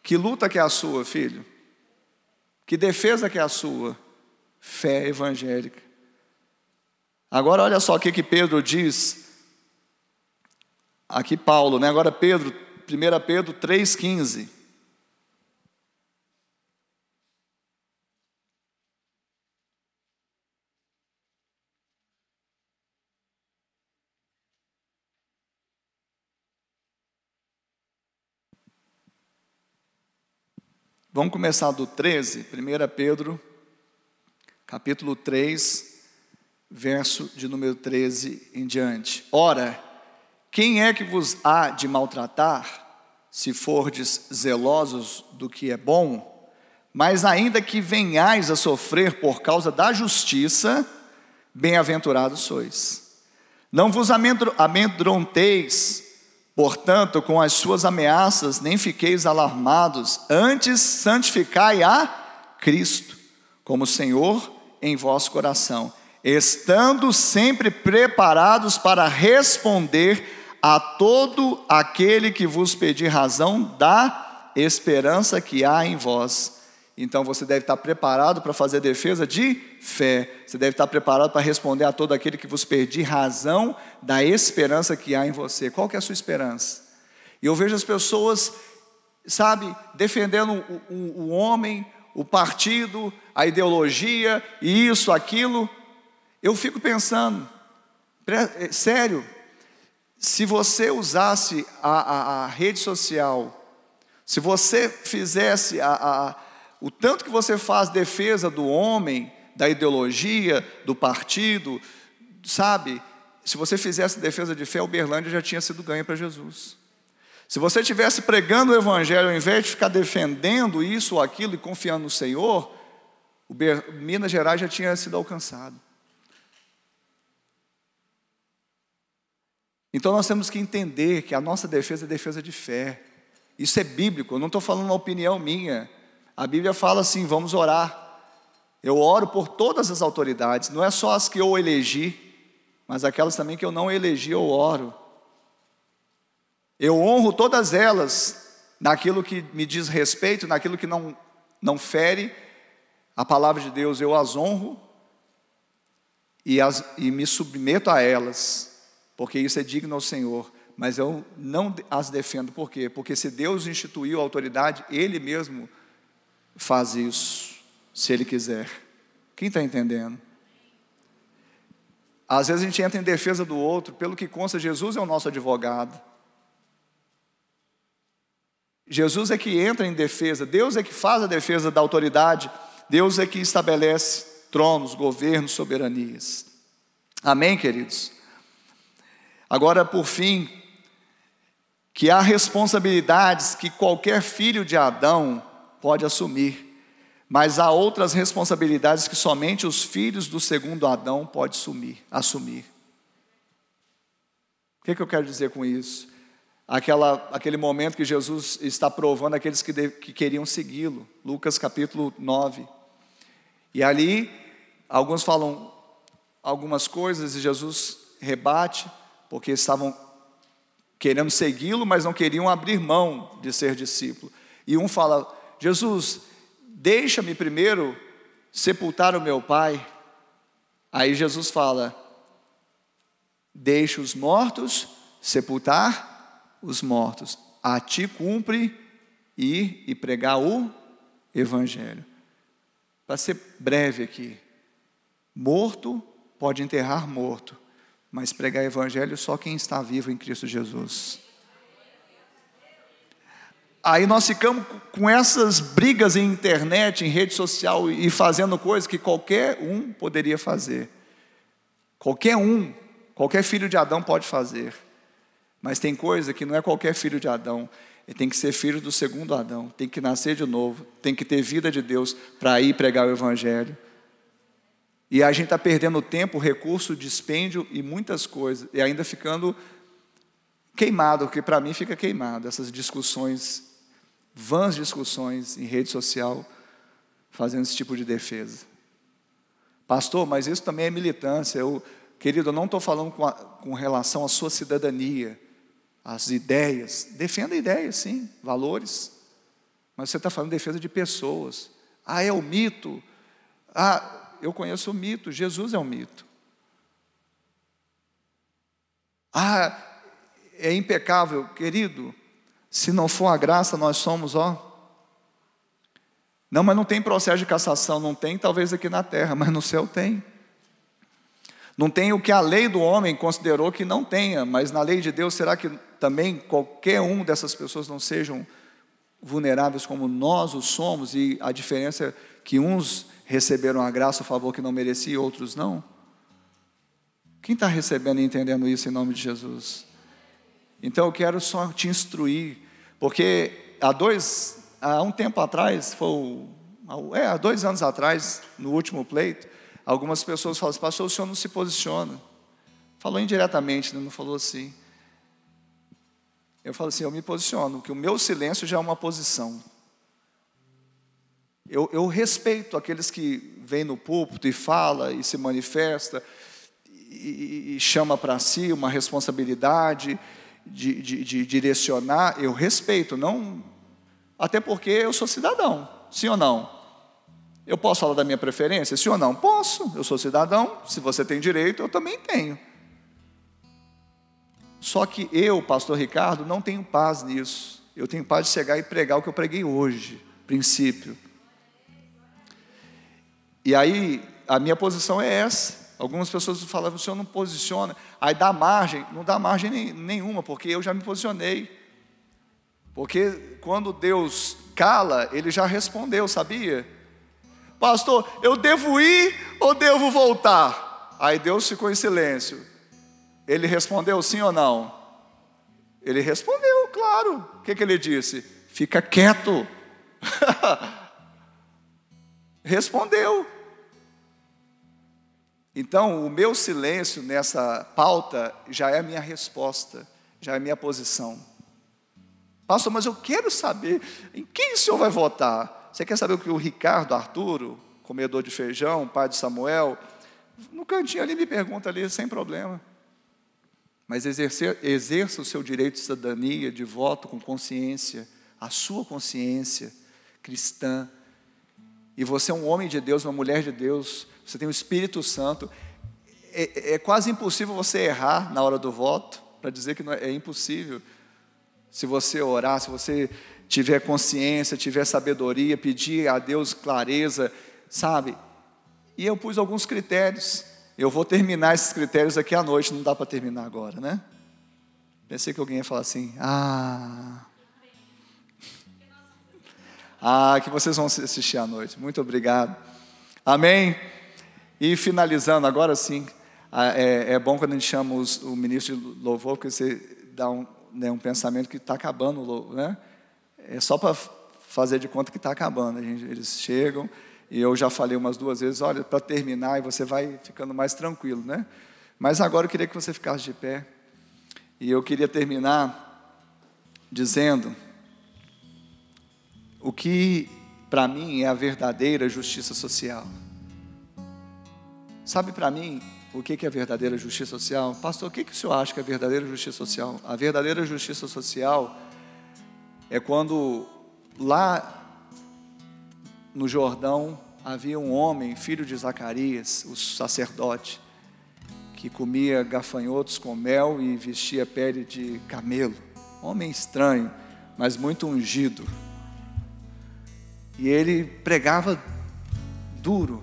Que luta que é a sua, filho? Que defesa que é a sua? Fé evangélica. Agora olha só o que, que Pedro diz. Aqui Paulo, né? Agora Pedro, 1 Pedro 3,15. Vamos começar do 13, 1 Pedro, capítulo 3, verso de número 13 em diante. Ora, quem é que vos há de maltratar, se fordes zelosos do que é bom? Mas ainda que venhais a sofrer por causa da justiça, bem-aventurados sois. Não vos amedronteis Portanto, com as suas ameaças, nem fiqueis alarmados, antes santificai a Cristo como Senhor em vosso coração, estando sempre preparados para responder a todo aquele que vos pedir razão da esperança que há em vós então você deve estar preparado para fazer defesa de fé. Você deve estar preparado para responder a todo aquele que vos pedir razão da esperança que há em você. Qual que é a sua esperança? E eu vejo as pessoas, sabe, defendendo o, o, o homem, o partido, a ideologia, isso, aquilo. Eu fico pensando, é, sério, se você usasse a, a, a rede social, se você fizesse a, a o tanto que você faz defesa do homem, da ideologia, do partido, sabe? Se você fizesse defesa de fé, Uberlândia já tinha sido ganha para Jesus. Se você estivesse pregando o Evangelho, ao invés de ficar defendendo isso ou aquilo e confiando no Senhor, Minas Gerais já tinha sido alcançado. Então nós temos que entender que a nossa defesa é defesa de fé. Isso é bíblico, eu não estou falando uma opinião minha. A Bíblia fala assim: vamos orar. Eu oro por todas as autoridades, não é só as que eu elegi, mas aquelas também que eu não elegi, eu oro. Eu honro todas elas naquilo que me diz respeito, naquilo que não, não fere a palavra de Deus, eu as honro e, as, e me submeto a elas, porque isso é digno ao Senhor. Mas eu não as defendo, por quê? Porque se Deus instituiu a autoridade, Ele mesmo faz isso, se Ele quiser. Quem está entendendo? Às vezes a gente entra em defesa do outro, pelo que consta, Jesus é o nosso advogado. Jesus é que entra em defesa, Deus é que faz a defesa da autoridade, Deus é que estabelece tronos, governos, soberanias. Amém, queridos? Agora, por fim, que há responsabilidades que qualquer filho de Adão pode assumir. Mas há outras responsabilidades que somente os filhos do segundo Adão podem assumir. assumir. O que, é que eu quero dizer com isso? Aquela, aquele momento que Jesus está provando aqueles que, de, que queriam segui-lo, Lucas capítulo 9. E ali, alguns falam algumas coisas e Jesus rebate, porque estavam querendo segui-lo, mas não queriam abrir mão de ser discípulo. E um fala: Jesus, deixa-me primeiro sepultar o meu pai. Aí Jesus fala: Deixa os mortos sepultar os mortos. A ti cumpre ir e pregar o evangelho. Para ser breve aqui, morto pode enterrar morto, mas pregar evangelho só quem está vivo em Cristo Jesus. Aí nós ficamos com essas brigas em internet, em rede social e fazendo coisas que qualquer um poderia fazer. Qualquer um, qualquer filho de Adão pode fazer. Mas tem coisa que não é qualquer filho de Adão. Ele tem que ser filho do segundo Adão, tem que nascer de novo, tem que ter vida de Deus para ir pregar o Evangelho. E a gente está perdendo tempo, recurso, dispêndio e muitas coisas, e ainda ficando queimado, porque para mim fica queimado essas discussões, vãs discussões em rede social, fazendo esse tipo de defesa. Pastor, mas isso também é militância. Eu, querido, eu não estou falando com, a, com relação à sua cidadania, às ideias. Defenda ideias, sim, valores. Mas você está falando de defesa de pessoas. Ah, é o mito. Ah, eu conheço o mito. Jesus é um mito. Ah, é impecável, querido. Se não for a graça, nós somos, ó. Não, mas não tem processo de cassação, não tem, talvez aqui na terra, mas no céu tem. Não tem o que a lei do homem considerou que não tenha, mas na lei de Deus, será que também qualquer um dessas pessoas não sejam vulneráveis como nós o somos e a diferença é que uns receberam a graça, o favor que não mereciam e outros não? Quem está recebendo e entendendo isso em nome de Jesus? Então eu quero só te instruir, porque há dois, há um tempo atrás, foi, é, há dois anos atrás, no último pleito, algumas pessoas falam assim, pastor, o senhor não se posiciona. Falou indiretamente, né? não falou assim. Eu falo assim, eu me posiciono, que o meu silêncio já é uma posição. Eu, eu respeito aqueles que vêm no púlpito e fala e se manifesta e, e chama para si uma responsabilidade de, de, de direcionar, eu respeito, não. Até porque eu sou cidadão, sim ou não? Eu posso falar da minha preferência, sim ou não? Posso, eu sou cidadão, se você tem direito, eu também tenho. Só que eu, pastor Ricardo, não tenho paz nisso. Eu tenho paz de chegar e pregar o que eu preguei hoje, princípio. E aí, a minha posição é essa. Algumas pessoas falavam, o senhor não posiciona. Aí dá margem, não dá margem nenhuma, porque eu já me posicionei. Porque quando Deus cala, ele já respondeu, sabia? Pastor, eu devo ir ou devo voltar? Aí Deus ficou em silêncio. Ele respondeu sim ou não? Ele respondeu, claro. O que, que ele disse? Fica quieto. respondeu. Então, o meu silêncio nessa pauta já é a minha resposta, já é a minha posição. Pastor, mas eu quero saber em quem o senhor vai votar. Você quer saber o que o Ricardo Arturo, comedor de feijão, pai de Samuel, no cantinho ali me pergunta ali, sem problema. Mas exercer, exerça o seu direito de cidadania, de voto com consciência, a sua consciência cristã. E você é um homem de Deus, uma mulher de Deus, você tem o Espírito Santo. É, é quase impossível você errar na hora do voto, para dizer que é, é impossível. Se você orar, se você tiver consciência, tiver sabedoria, pedir a Deus clareza, sabe? E eu pus alguns critérios. Eu vou terminar esses critérios aqui à noite, não dá para terminar agora, né? Pensei que alguém ia falar assim: ah. Ah, que vocês vão assistir à noite. Muito obrigado. Amém. E finalizando, agora sim, é, é bom quando a gente chama os, o ministro de louvor, porque você dá um, né, um pensamento que está acabando, né? É só para fazer de conta que está acabando. Gente, eles chegam, e eu já falei umas duas vezes, olha, para terminar, e você vai ficando mais tranquilo, né? Mas agora eu queria que você ficasse de pé. E eu queria terminar dizendo o que para mim é a verdadeira justiça social. Sabe para mim o que é verdadeira justiça social? Pastor, o que, o senhor acha que é verdadeira justiça social? A verdadeira justiça social é quando lá no Jordão havia um homem, filho de Zacarias, o sacerdote, que comia gafanhotos com mel e vestia pele de camelo. Homem estranho, mas muito ungido. E ele pregava duro,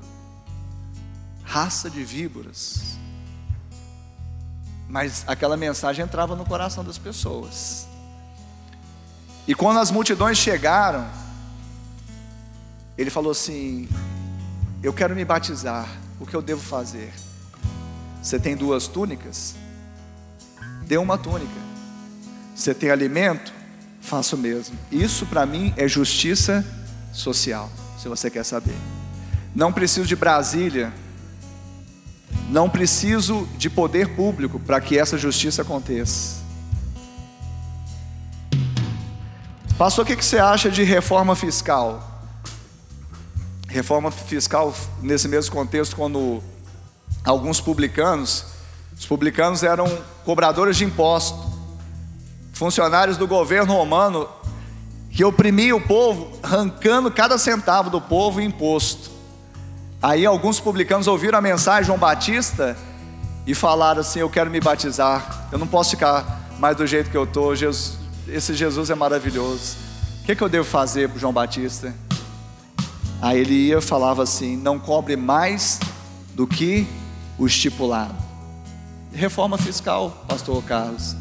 raça de víboras. Mas aquela mensagem entrava no coração das pessoas. E quando as multidões chegaram, ele falou assim: Eu quero me batizar, o que eu devo fazer? Você tem duas túnicas? Dê uma túnica. Você tem alimento? Faça o mesmo. Isso para mim é justiça social, se você quer saber. Não preciso de Brasília, não preciso de poder público para que essa justiça aconteça. Pastor, o que você acha de reforma fiscal? Reforma fiscal, nesse mesmo contexto, quando alguns publicanos, os publicanos eram cobradores de impostos, funcionários do governo romano, que oprimia o povo, arrancando cada centavo do povo em imposto. Aí alguns publicanos ouviram a mensagem de João Batista e falaram assim: Eu quero me batizar, eu não posso ficar mais do jeito que eu estou, esse Jesus é maravilhoso. O que, que eu devo fazer para João Batista? Aí ele ia falava assim: Não cobre mais do que o estipulado. Reforma fiscal, pastor Carlos.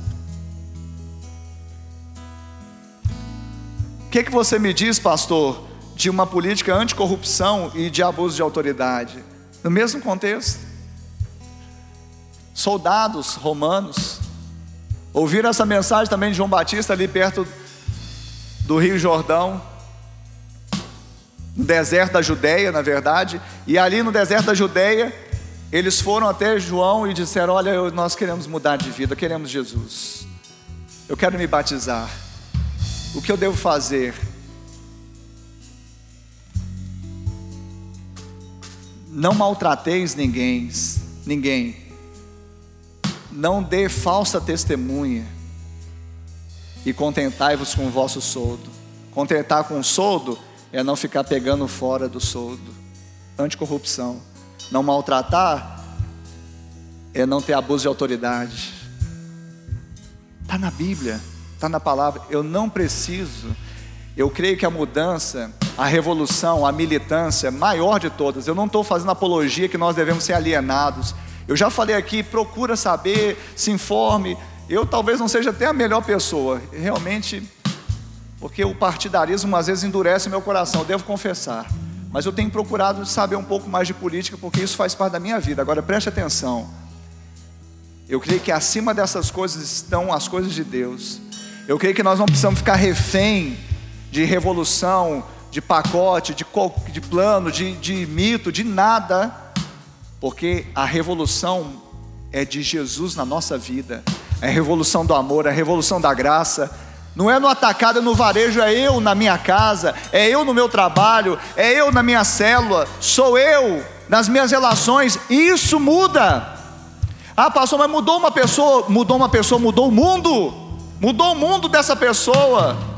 O que, que você me diz, pastor, de uma política anticorrupção e de abuso de autoridade? No mesmo contexto. Soldados romanos ouviram essa mensagem também de João Batista ali perto do Rio Jordão, no deserto da Judéia, na verdade, e ali no deserto da Judéia, eles foram até João e disseram: Olha, nós queremos mudar de vida, queremos Jesus. Eu quero me batizar. O que eu devo fazer? Não maltrateis ninguém, ninguém. Não dê falsa testemunha. E contentai-vos com o vosso soldo. Contentar com o soldo é não ficar pegando fora do soldo. Anticorrupção. Não maltratar é não ter abuso de autoridade. Está na Bíblia, está na palavra. Eu não preciso. Eu creio que a mudança, a revolução, a militância maior de todas. Eu não estou fazendo apologia que nós devemos ser alienados. Eu já falei aqui, procura saber, se informe. Eu talvez não seja até a melhor pessoa, realmente, porque o partidarismo às vezes endurece meu coração, devo confessar. Mas eu tenho procurado saber um pouco mais de política, porque isso faz parte da minha vida. Agora preste atenção. Eu creio que acima dessas coisas estão as coisas de Deus. Eu creio que nós não precisamos ficar refém de revolução, de pacote, de, de plano, de, de mito, de nada, porque a revolução é de Jesus na nossa vida, é a revolução do amor, é a revolução da graça. Não é no atacado, é no varejo, é eu na minha casa, é eu no meu trabalho, é eu na minha célula, sou eu nas minhas relações, isso muda. Ah, pastor, mas mudou uma pessoa, mudou uma pessoa, mudou o mundo, mudou o mundo dessa pessoa.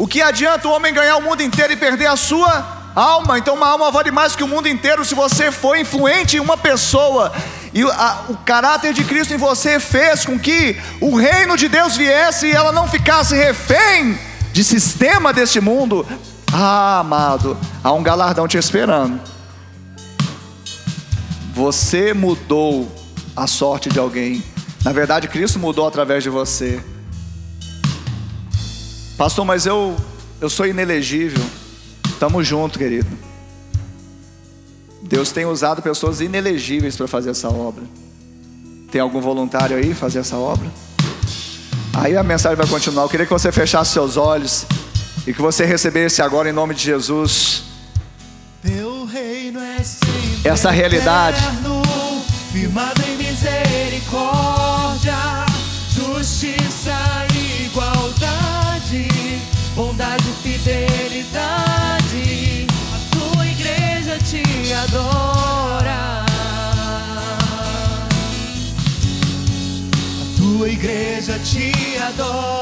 O que adianta o homem ganhar o mundo inteiro e perder a sua alma? Então, uma alma vale mais que o mundo inteiro se você for influente em uma pessoa e a, o caráter de Cristo em você fez com que o reino de Deus viesse e ela não ficasse refém de sistema deste mundo. Ah, amado, há um galardão te esperando. Você mudou a sorte de alguém. Na verdade, Cristo mudou através de você. Pastor, mas eu eu sou inelegível. Tamo junto, querido. Deus tem usado pessoas inelegíveis para fazer essa obra. Tem algum voluntário aí fazer essa obra? Aí a mensagem vai continuar. Eu queria que você fechasse seus olhos e que você recebesse agora em nome de Jesus é essa realidade. firmado em misericórdia, tua igreja te adora.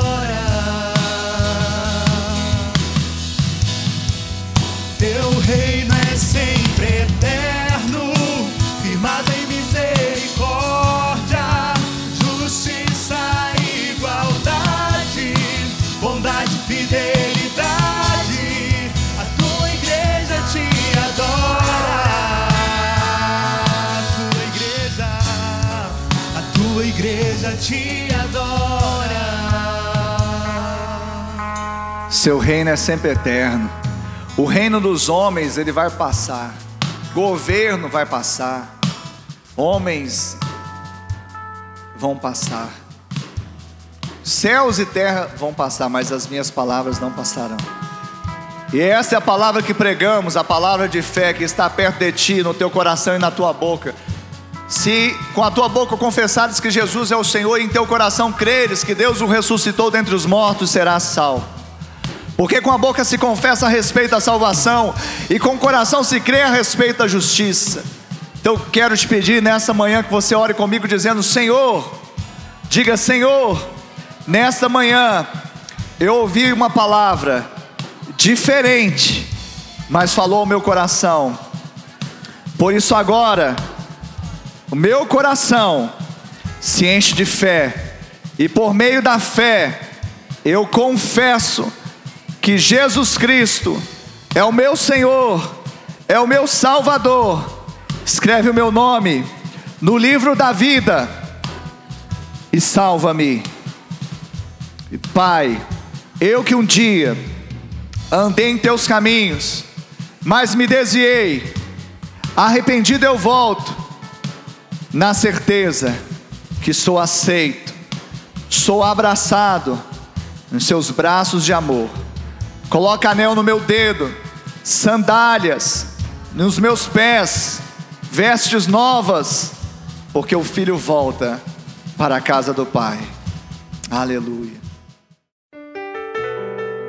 Te adora. Seu reino é sempre eterno. O reino dos homens ele vai passar. Governo vai passar. homens vão passar. Céus e terra vão passar, mas as minhas palavras não passarão. E essa é a palavra que pregamos, a palavra de fé que está perto de ti, no teu coração e na tua boca. Se com a tua boca confessares que Jesus é o Senhor e em teu coração creres que Deus o ressuscitou dentre os mortos, serás salvo. Porque com a boca se confessa a respeito da salvação e com o coração se crê a respeito da justiça. Então quero te pedir nessa manhã que você ore comigo dizendo: Senhor, diga Senhor, nesta manhã eu ouvi uma palavra diferente, mas falou ao meu coração. Por isso agora, o meu coração se enche de fé, e por meio da fé, eu confesso que Jesus Cristo é o meu Senhor, é o meu Salvador. Escreve o meu nome no livro da vida e salva-me. Pai, eu que um dia andei em teus caminhos, mas me desviei. Arrependido eu volto, na certeza que sou aceito, sou abraçado nos seus braços de amor. Coloca anel no meu dedo, sandálias nos meus pés, vestes novas, porque o filho volta para a casa do Pai. Aleluia.